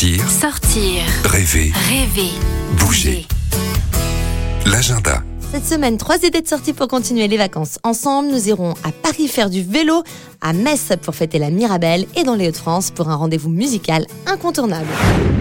Sortir, Sortir, rêver, rêver, bouger. L'agenda. Cette semaine, trois idées de sortie pour continuer les vacances. Ensemble, nous irons à Paris faire du vélo, à Metz pour fêter la Mirabelle et dans les Hauts-de-France pour un rendez-vous musical incontournable.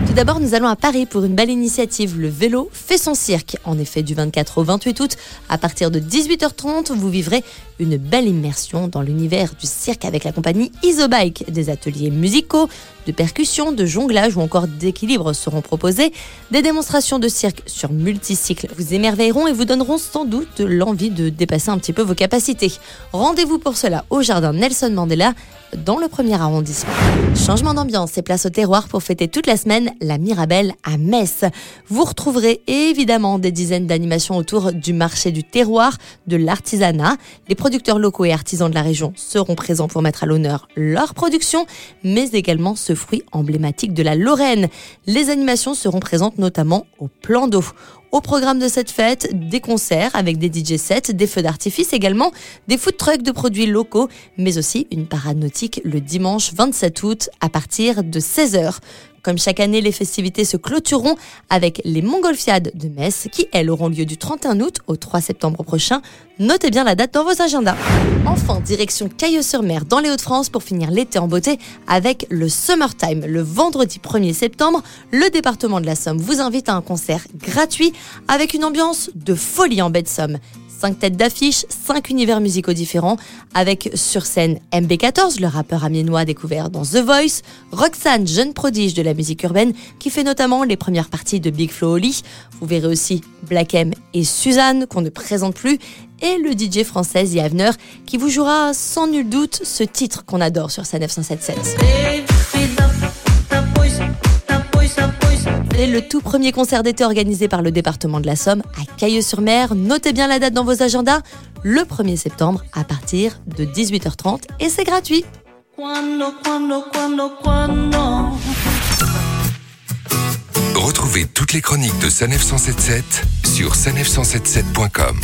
Tout d'abord, nous allons à Paris pour une belle initiative. Le vélo fait son cirque. En effet, du 24 au 28 août, à partir de 18h30, vous vivrez une belle immersion dans l'univers du cirque avec la compagnie Isobike. Des ateliers musicaux, de de jonglage ou encore d'équilibre seront proposés. Des démonstrations de cirque sur multicycle vous émerveilleront et vous donneront sans doute l'envie de dépasser un petit peu vos capacités. Rendez-vous pour cela au jardin Nelson Mandela dans le premier arrondissement. Changement d'ambiance et place au terroir pour fêter toute la semaine la Mirabelle à Metz. Vous retrouverez évidemment des dizaines d'animations autour du marché du terroir, de l'artisanat. Les producteurs locaux et artisans de la région seront présents pour mettre à l'honneur leur production, mais également ce fruit emblématique de la Lorraine. Les animations seront présentes notamment au plan d'eau. Au programme de cette fête, des concerts avec des DJ sets, des feux d'artifice également, des food trucks de produits locaux, mais aussi une parade nautique le dimanche 27 août à partir de 16h. Comme chaque année, les festivités se clôtureront avec les Montgolfiades de Metz qui, elles, auront lieu du 31 août au 3 septembre prochain. Notez bien la date dans vos agendas. Enfin, direction Cailleux-sur-Mer dans les Hauts-de-France pour finir l'été en beauté avec le Summertime. Le vendredi 1er septembre, le département de la Somme vous invite à un concert gratuit avec une ambiance de folie en baie de Somme. 5 têtes d'affiche, 5 univers musicaux différents, avec sur scène MB14, le rappeur amiénois découvert dans The Voice, Roxane, jeune prodige de la musique urbaine, qui fait notamment les premières parties de Big Flo Oli. Vous verrez aussi Black M et Suzanne, qu'on ne présente plus, et le DJ français Yavner, qui vous jouera sans nul doute ce titre qu'on adore sur sa 977. C'est le tout premier concert d'été organisé par le département de la Somme à Cailleux-sur-Mer. Notez bien la date dans vos agendas, le 1er septembre à partir de 18h30 et c'est gratuit. Retrouvez toutes les chroniques de Sanef 177 sur sanef177.com.